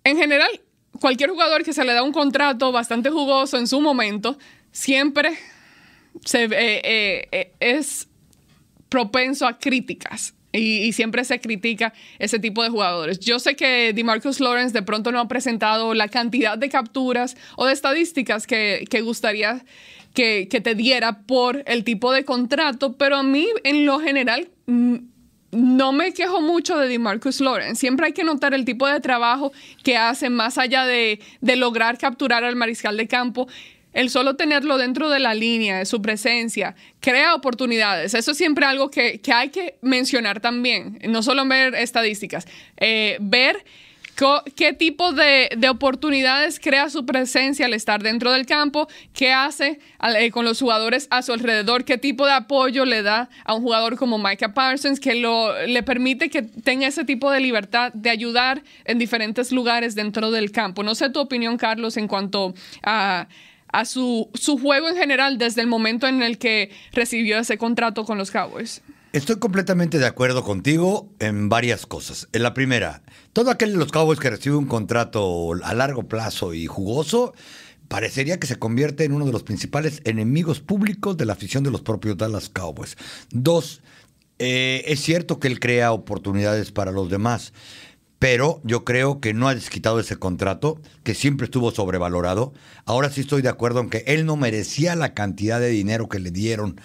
en general, cualquier jugador que se le da un contrato bastante jugoso en su momento, siempre eh, eh, es propenso a críticas y, siempre se critica ese tipo de jugadores. Yo sé que DeMarcus Lawrence de pronto no ha presentado la cantidad de capturas o de estadísticas que, gustaría que, te diera por el tipo de contrato, pero a mí en lo general mm, no me quejo mucho de DeMarcus Lawrence. Siempre hay que notar el tipo de trabajo que hace más allá de, de lograr capturar al mariscal de campo el solo tenerlo dentro de la línea, de su presencia, crea oportunidades. Eso es siempre algo que, hay que mencionar también, no solo ver estadísticas, eh, ver qué tipo de, oportunidades crea su presencia al estar dentro del campo, qué hace eh, con los jugadores a su alrededor, qué tipo de apoyo le da a un jugador como Micah Parsons, que lo, le permite que tenga ese tipo de libertad de ayudar en diferentes lugares dentro del campo. No sé tu opinión, Carlos, en cuanto a a su, su juego en general desde el momento en el que recibió ese contrato con los Cowboys. Estoy completamente de acuerdo contigo en varias cosas. En la primera, todo aquel de los Cowboys que recibe un contrato a largo plazo y jugoso, parecería que se convierte en uno de los principales enemigos públicos de la afición de los propios Dallas Cowboys. Dos, eh, es cierto que él crea oportunidades para los demás, pero yo creo que no ha desquitado ese contrato, que siempre estuvo sobrevalorado. Ahora sí estoy de acuerdo en que él no merecía la cantidad de dinero que le dieron.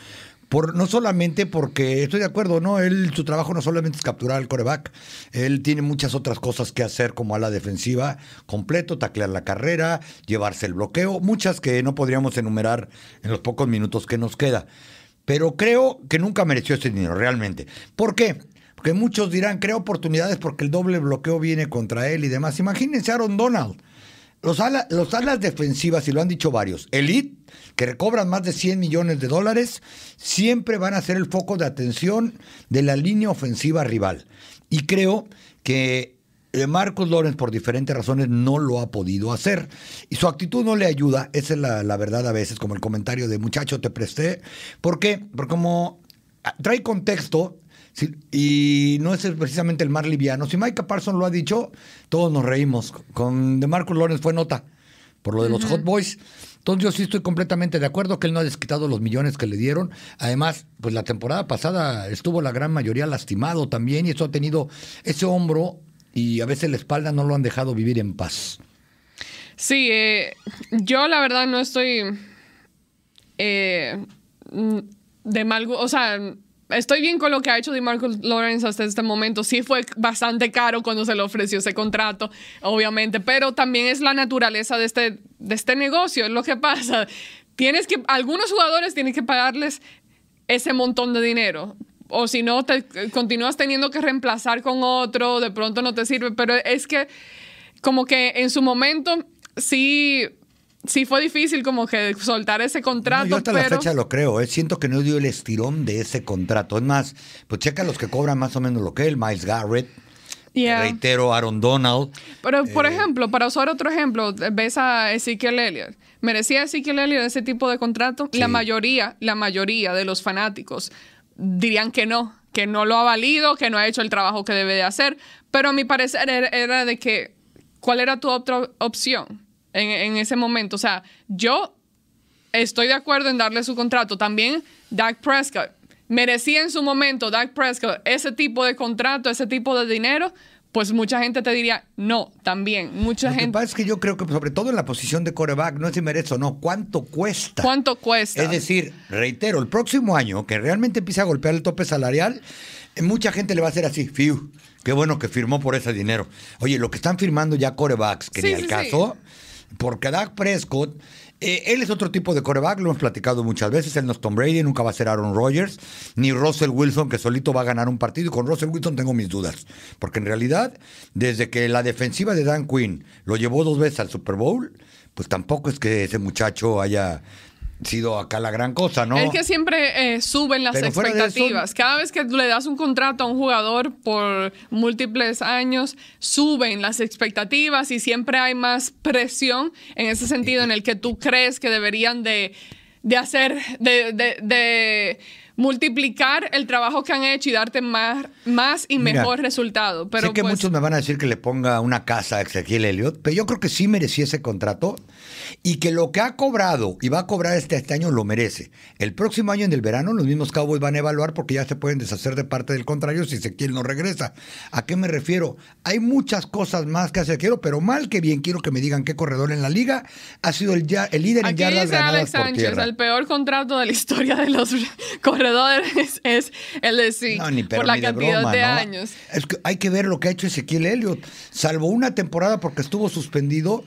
Por, no solamente porque estoy de acuerdo, no, él su trabajo no solamente es capturar al coreback, él tiene muchas otras cosas que hacer como a la defensiva completo, taclear la carrera, llevarse el bloqueo, muchas que no podríamos enumerar en los pocos minutos que nos queda. Pero creo que nunca mereció ese dinero, realmente. ¿Por qué? Que muchos dirán, crea oportunidades porque el doble bloqueo viene contra él y demás. Imagínense Aaron Donald. Los, los alas defensivas, y lo han dicho varios, Elite, que recobran más de 100 millones de dólares, siempre van a ser el foco de atención de la línea ofensiva rival. Y creo que eh, Marcos Lorenz, por diferentes razones, no lo ha podido hacer. Y su actitud no le ayuda, esa es la, la verdad a veces, como el comentario de muchacho te presté. ¿Por qué? Porque como ah, trae contexto, y no es precisamente el más liviano. Si Micah Parsons lo ha dicho, todos nos reímos. Con de Marcus Lawrence fue nota por lo de los Hot Boys. Entonces yo sí estoy completamente de acuerdo que él no ha desquitado los millones que le dieron. Además, pues la temporada pasada estuvo la gran mayoría lastimado también y eso ha tenido ese hombro y a veces la espalda no lo han dejado vivir en paz. Sí, eh, yo la verdad no estoy eh, de mal, o sea, estoy bien con lo que ha hecho DeMarcus Lawrence hasta este momento. Sí fue bastante caro cuando se le ofreció ese contrato, obviamente, pero también es la naturaleza de este, de este negocio, es lo que pasa. Tienes que, algunos jugadores tienen que pagarles ese montón de dinero. O si no, te continúas teniendo que reemplazar con otro, de pronto no te sirve. Pero es que, como que en su momento, sí sí fue difícil como que soltar ese contrato. yo hasta la fecha lo creo, ¿eh? siento que no dio el estirón de ese contrato. Es más, pues checa los que cobran más o menos lo que él, Miles Garrett. Reitero, Aaron Donald. Pero, por eh, ejemplo, para usar otro ejemplo, ves a Ezekiel Elliott. ¿Merecía Ezekiel Elliott ese tipo de contrato? La mayoría, la mayoría de los fanáticos dirían que no, que no lo ha valido, que no ha hecho el trabajo que debe de hacer. Pero a mi parecer era de que, ¿cuál era tu otra opción? En, ese momento. O sea, yo estoy de acuerdo en darle su contrato. También Dak Prescott. Merecía en su momento Dak Prescott ese tipo de contrato, ese tipo de dinero. Pues mucha gente te diría, no, también. Mucha Lo gente. Lo que pasa es que yo creo que, sobre todo en la posición de coreback, no es si merece o no, ¿cuánto cuesta? ¿Cuánto cuesta? Es decir, reitero, el próximo año que realmente empiece a golpear el tope salarial, mucha gente le va a hacer así, fiu, qué bueno que firmó por ese dinero. Oye, lo que están firmando ya corebacks, que ni al caso, porque Dak Prescott, eh, él es otro tipo de coreback, lo hemos platicado muchas veces. Él no es Tom Brady, nunca va a ser Aaron Rodgers, ni Russell Wilson, que solito va a ganar un partido. Y con Russell Wilson tengo mis dudas. Porque en realidad, desde que la defensiva de Dan Quinn lo llevó dos veces al Super Bowl, pues tampoco es que ese muchacho haya sido acá la gran cosa, ¿no? Es que siempre eh, suben las expectativas. Cada vez que le das un contrato a un jugador por múltiples años, suben las expectativas y siempre hay más presión en ese sentido en el que tú crees que deberían de, hacer, de multiplicar el trabajo que han hecho y darte más, más y mejor resultado. Pero sé que pues muchos me van a decir que le ponga una casa a Ezequiel Elliott, pero yo creo que sí merecía ese contrato y que lo que ha cobrado y va a cobrar este, este año lo merece. El próximo año en el verano los mismos Cowboys van a evaluar porque ya se pueden deshacer de parte del contrario si Ezequiel no regresa. ¿A qué me refiero? Hay muchas cosas más que hacer, quiero, pero mal que bien quiero que me digan qué corredor en la liga ha sido el, ya, el líder en yardas ganadas Alex Sánchez, el peor contrato de la historia de los corredores es el de sí, por la cantidad de, años. Es que hay que ver lo que ha hecho Ezequiel Elliott. Salvo una temporada porque estuvo suspendido,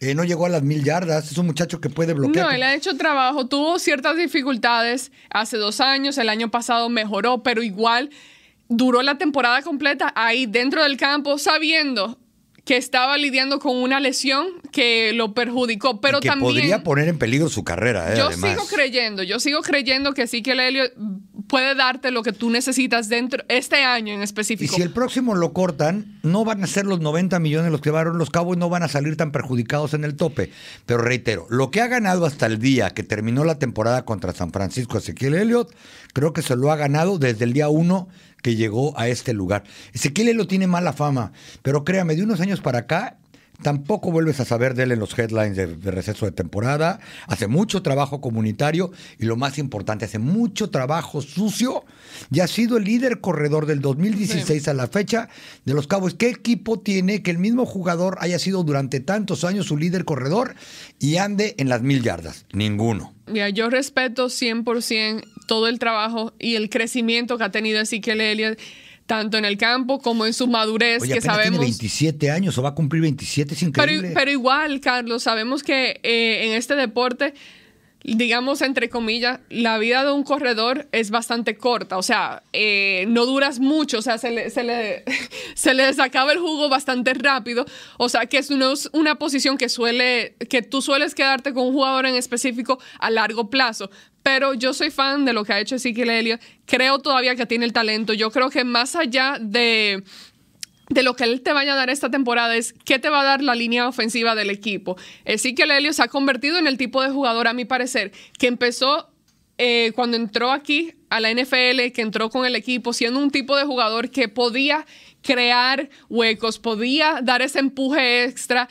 eh, no llegó a las mil yardas. Es un muchacho que puede bloquear. No, él ha hecho trabajo. Tuvo ciertas dificultades hace dos años. El año pasado mejoró, pero igual duró la temporada completa ahí dentro del campo, sabiendo que estaba lidiando con una lesión que lo perjudicó, pero que también podría poner en peligro su carrera. ¿eh? yo sigo creyendo, yo sigo creyendo que sí que el Helio puede darte lo que tú necesitas dentro este año en específico. Y si el próximo lo cortan, no van a ser los 90 millones los que llevaron los Cowboys, no van a salir tan perjudicados en el tope. Pero reitero, lo que ha ganado hasta el día que terminó la temporada contra San Francisco Ezequiel Elliott, creo que se lo ha ganado desde el día uno que llegó a este lugar. Ezequiel lo tiene mala fama, pero créame, de unos años para acá Tampoco vuelves a saber de él en los headlines de, receso de temporada. Hace mucho trabajo comunitario y lo más importante, hace mucho trabajo sucio. Y ha sido el líder corredor del 2016 a la fecha de los Cabos. ¿Qué equipo tiene que el mismo jugador haya sido durante tantos años su líder corredor y ande en las mil yardas? Ninguno. Mira, yo respeto 100% todo el trabajo y el crecimiento que ha tenido Ezequiel Elliott tanto en el campo como en su madurez, que sabemos. Tiene 27 años o va a cumplir 27, es increíble. Pero, pero igual, Carlos, sabemos que eh, en este deporte digamos, entre comillas, la vida de un corredor es bastante corta, o sea, eh, no duras mucho, o sea, se le, se, le, se les acaba el jugo bastante rápido, o sea, que es una, una posición que suele, que tú sueles quedarte con un jugador en específico a largo plazo, pero yo soy fan de lo que ha hecho Ezequiel Elliott. Creo todavía que tiene el talento. Yo creo que más allá de, de lo que él te vaya a dar esta temporada es qué te va a dar la línea ofensiva del equipo. Ezequiel Elliott se ha convertido en el tipo de jugador, a mi parecer, que empezó eh, cuando entró aquí a la NFL, que entró con el equipo, siendo un tipo de jugador que podía crear huecos, podía dar ese empuje extra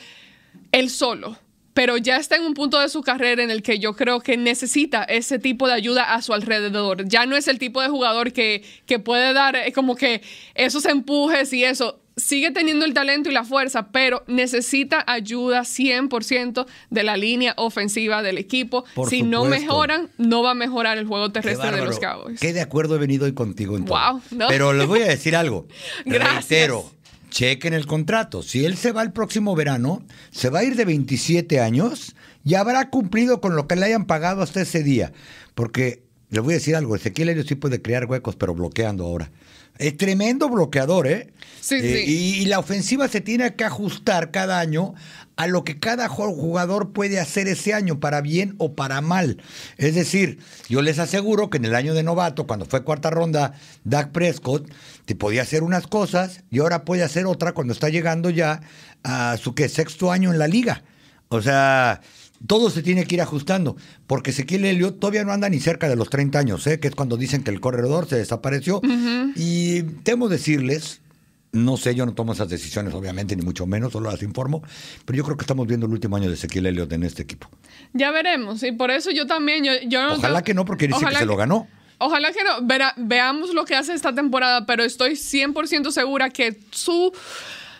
él solo pero ya está en un punto de su carrera en el que yo creo que necesita ese tipo de ayuda a su alrededor. Ya no es el tipo de jugador que, que puede dar eh, como que esos empujes y eso. Sigue teniendo el talento y la fuerza, pero necesita ayuda 100% de la línea ofensiva del equipo. si no mejoran, no va a mejorar el juego terrestre de los Cowboys. Qué de acuerdo he venido hoy contigo en todo. Pero les voy a decir algo. Gracias chequen el contrato. Si él se va el próximo verano, se va a ir de 27 años y habrá cumplido con lo que le hayan pagado hasta ese día. Porque, les voy a decir algo, Ezequiel Elliott sí puede crear huecos, pero bloqueando ahora. Es tremendo bloqueador, ¿eh? Sí, eh, sí. Y, la ofensiva se tiene que ajustar cada año a lo que cada jugador puede hacer ese año, para bien o para mal. Es decir, yo les aseguro que en el año de novato, cuando fue cuarta ronda, Dak Prescott te podía hacer unas cosas y ahora puede hacer otra cuando está llegando ya a su ¿qué? sexto año en la liga. O sea, todo se tiene que ir ajustando, porque Ezequiel Elliott todavía no anda ni cerca de los 30 años, ¿eh? que es cuando dicen que el corredor se desapareció. Y temo decirles, no sé, yo no tomo esas decisiones, obviamente, ni mucho menos, solo las informo, pero yo creo que estamos viendo el último año de Ezequiel Elliott en este equipo. Ya veremos, y por eso yo también, yo, Ojalá que no, porque dice que, se lo ganó. Ojalá que no. veamos lo que hace esta temporada, pero estoy 100% segura que su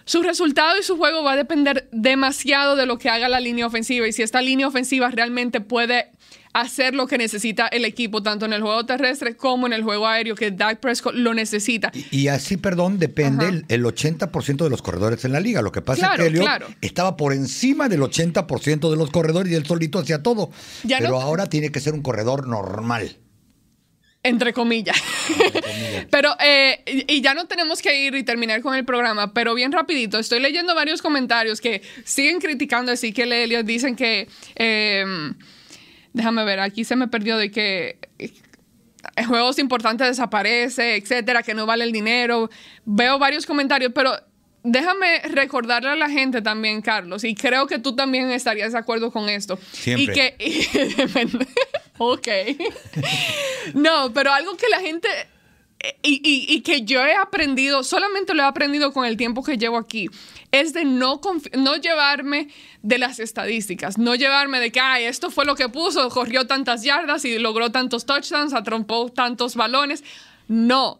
su resultado y su juego va a depender demasiado de lo que haga la línea ofensiva y si esta línea ofensiva realmente puede hacer lo que necesita el equipo, tanto en el juego terrestre como en el juego aéreo, que Dak Prescott lo necesita. Y, así, perdón, depende el, 80% de los corredores en la liga. Lo que pasa es que Elliot estaba por encima del 80% de los corredores y él solito hacía todo. Pero ahora tiene que ser un corredor normal. Entre comillas. pero, eh, y ya no tenemos que ir y terminar con el programa, pero bien rapidito, estoy leyendo varios comentarios que siguen criticando a Ezekiel Elliott, dicen que... Em, déjame ver, aquí se me perdió de que eh, juegos importantes desaparece, etcétera, que no vale el dinero. Veo varios comentarios, pero déjame recordarle a la gente también, Carlos, y creo que tú también estarías de acuerdo con esto. Siempre. Y que. Ok. no, pero algo que la gente. Y, y, que yo he aprendido, solamente lo he aprendido con el tiempo que llevo aquí, es de no, no llevarme de las estadísticas, no llevarme de que, ay, esto fue lo que puso, corrió tantas yardas y logró tantos touchdowns, atrompó tantos balones. No,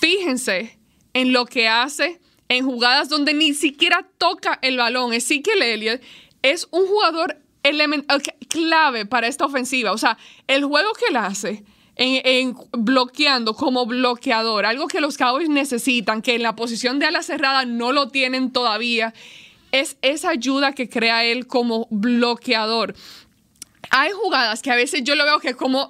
fíjense en lo que hace en jugadas donde ni siquiera toca el balón. Ezekiel Elliott es un jugador clave para esta ofensiva. O sea, el juego que él hace en, bloqueando como bloqueador, algo que los Cowboys necesitan, que en la posición de ala cerrada no lo tienen todavía, es esa ayuda que crea él como bloqueador. Hay jugadas que a veces yo lo veo que como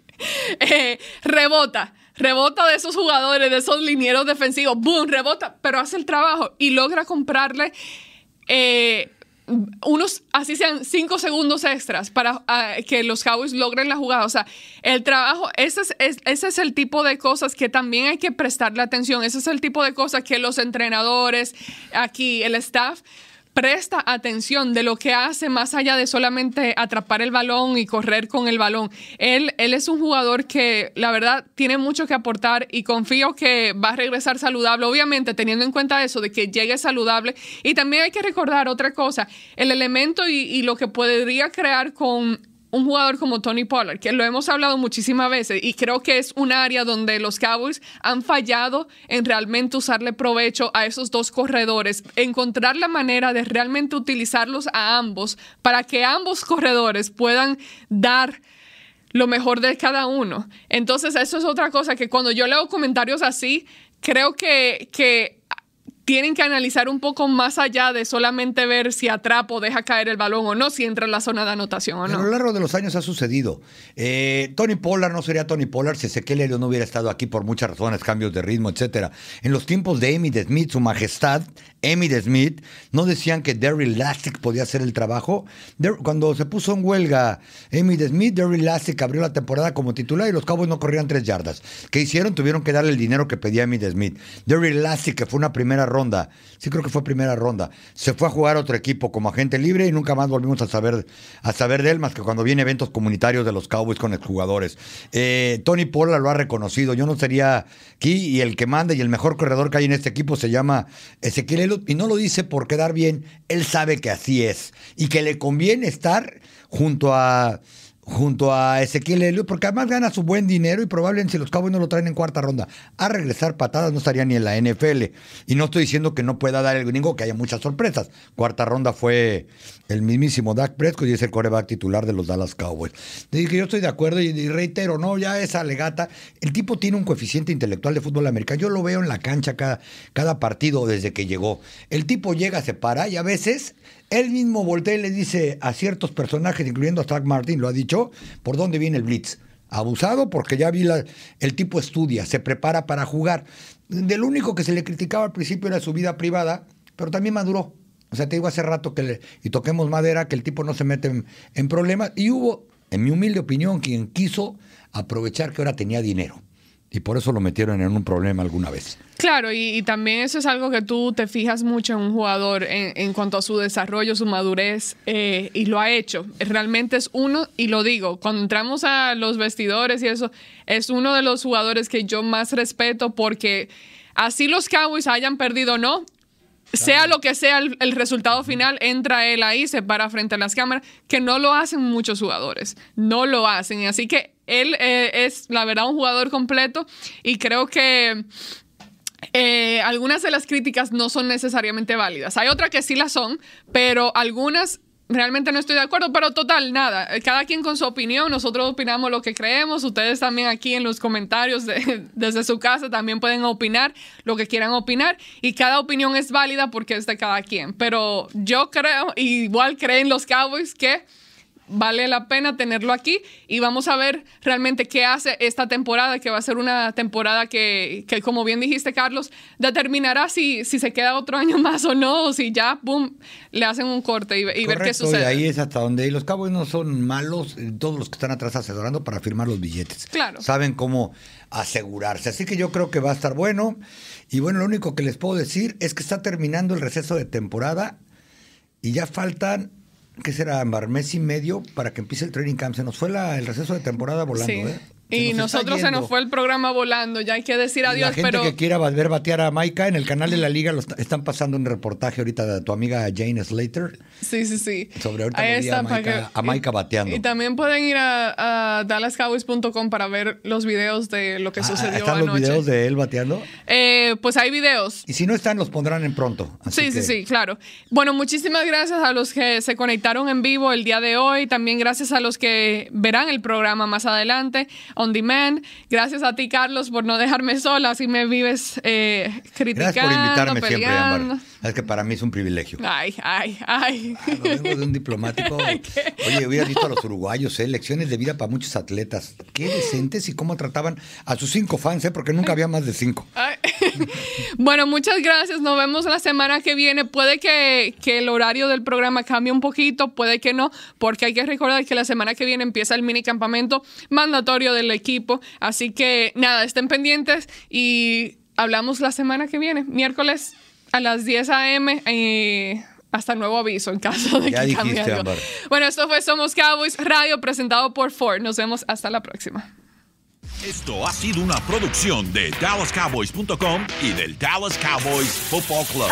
eh, rebota rebota de esos jugadores, de esos linieros defensivos, boom, rebota, pero hace el trabajo y logra comprarle eh, unos, así sean, cinco segundos extras para ah, que los Cowboys logren la jugada. O sea, el trabajo, ese es, ese es el tipo de cosas que también hay que prestarle atención. Ese es el tipo de cosas que los entrenadores, aquí, el staff, presta atención de lo que hace más allá de solamente atrapar el balón y correr con el balón. Él, él es un jugador que la verdad tiene mucho que aportar y confío que va a regresar saludable, obviamente teniendo en cuenta eso de que llegue saludable. Y también hay que recordar otra cosa, el elemento y, y lo que podría crear con un jugador como Tony Pollard, que lo hemos hablado muchísimas veces y creo que es un área donde los Cowboys han fallado en realmente usarle provecho a esos dos corredores, encontrar la manera de realmente utilizarlos a ambos para que ambos corredores puedan dar lo mejor de cada uno. Entonces, eso es otra cosa que cuando yo leo comentarios así, creo que, que tienen que analizar un poco más allá de solamente ver si atrapa o deja caer el balón o no, si entra en la zona de anotación o no. a lo largo de los años ha sucedido. Eh, Tony Pollard no sería Tony Pollard si Ezequiel no hubiera estado aquí por muchas razones, cambios de ritmo, etcétera. En los tiempos de Emmitt Smith, su majestad, Emmitt Smith, no decían que Derry Lastic podía hacer el trabajo. Cuando se puso en huelga Emmitt Smith, Derry Lastic abrió la temporada como titular y los Cowboys no corrían tres yardas. ¿Qué hicieron? Tuvieron que darle el dinero que pedía Emmitt Smith. Derry Lastic, que fue una primera ronda, sí creo que fue primera ronda, se fue a jugar a otro equipo como agente libre y nunca más volvimos a saber, a saber de él, más que cuando viene eventos comunitarios de los Cowboys con exjugadores. Eh, Tony Pola lo ha reconocido, yo no sería aquí y el que manda y el mejor corredor que hay en este equipo se llama Ezequiel Elliott. Y no lo dice por quedar bien, él sabe que así es y que le conviene estar junto a junto a Ezequiel Helio, porque además gana su buen dinero y probablemente si los Cowboys no lo traen en cuarta ronda a regresar patadas no estaría ni en la NFL. Y no estoy diciendo que no pueda dar el gringo, que haya muchas sorpresas. Cuarta ronda fue el mismísimo Dak Prescott y es el coreback titular de los Dallas Cowboys. Yo estoy de acuerdo y, reitero, no, ya esa legata. El tipo tiene un coeficiente intelectual de fútbol americano. Yo lo veo en la cancha cada, cada partido desde que llegó. El tipo llega, se para y a veces él mismo voltea y le dice a ciertos personajes, incluyendo a Zach Martin, lo ha dicho, por dónde viene el blitz. Abusado porque ya vi la, el tipo estudia, se prepara para jugar. Del único que se le criticaba al principio era su vida privada, pero también maduró. O sea, te digo hace rato que le, y toquemos madera, que el tipo no se mete en problemas. Y hubo, en mi humilde opinión, quien quiso aprovechar que ahora tenía dinero y por eso lo metieron en un problema alguna vez. Claro, y, también eso es algo que tú te fijas mucho en un jugador en, cuanto a su desarrollo, su madurez, eh, y lo ha hecho. Realmente es uno, y lo digo, cuando entramos a los vestidores y eso, es uno de los jugadores que yo más respeto porque así los Cowboys hayan perdido o no, sea lo que sea el, resultado final, entra él ahí, se para frente a las cámaras, que no lo hacen muchos jugadores, no lo hacen. Así que él eh, es, la verdad, un jugador completo y creo que eh, algunas de las críticas no son necesariamente válidas. Hay otras que sí las son, pero algunas realmente no estoy de acuerdo, pero total, nada, cada quien con su opinión, nosotros opinamos lo que creemos, ustedes también aquí en los comentarios desde su casa también pueden opinar lo que quieran opinar y cada opinión es válida porque es de cada quien, pero yo creo, igual creen los Cowboys que vale la pena tenerlo aquí y vamos a ver realmente qué hace esta temporada, que va a ser una temporada que, que como bien dijiste, Carlos, determinará si, si se queda otro año más o no, o si ya, boom, le hacen un corte y, ver qué sucede. Y ahí es hasta donde los cabos no son malos, eh, todos los que están atrás asesorando para firmar los billetes. Claro. Saben cómo asegurarse. Así que yo creo que va a estar bueno. Y bueno, lo único que les puedo decir es que está terminando el receso de temporada y ya faltan ¿qué será, Mar? Mes y medio para que empiece el training camp. Se nos fue el receso de temporada volando, ¿eh? Y nosotros se nos fue el programa volando, ya hay que decir adiós. la gente que quiera ver batear a Maika, en el canal de la liga lo están pasando un reportaje ahorita de tu amiga Jane Slater. Sí, sí, sí. Sobre ahorita a, Maika, bateando. Y también pueden ir a, dallascowboys.com para ver los videos de lo que ah, sucedió ¿Están los videos de él bateando? Eh, pues hay videos. Y si no están, los pondrán en pronto. sí, sí, sí, claro. Bueno, muchísimas gracias a los que se conectaron en vivo el día de hoy. También gracias a los que verán el programa más adelante on demand. Gracias a ti, Carlos, por no dejarme sola, así me vives eh, criticando, Gracias por invitarme peleando. siempre, Es que para mí es un privilegio. Ay, ay, ay. Ah, vengo de un diplomático. Oye, hubiera visto a los uruguayos, ¿eh? lecciones de vida para muchos atletas. Qué decentes y cómo trataban a sus cinco fans, ¿eh? porque nunca había más de cinco. bueno, muchas gracias. Nos vemos la semana que viene. Puede que, que el horario del programa cambie un poquito, puede que no, porque hay que recordar que la semana que viene empieza el mini campamento mandatorio del equipo. Así que nada, estén pendientes y hablamos la semana que viene, miércoles a las 10 a.m. y hasta nuevo aviso en caso de que cambie algo. Bueno, esto fue Somos Cowboys Radio presentado por Ford. Nos vemos hasta la próxima. Esto ha sido una producción de DallasCowboys.com y del Dallas Cowboys Football Club.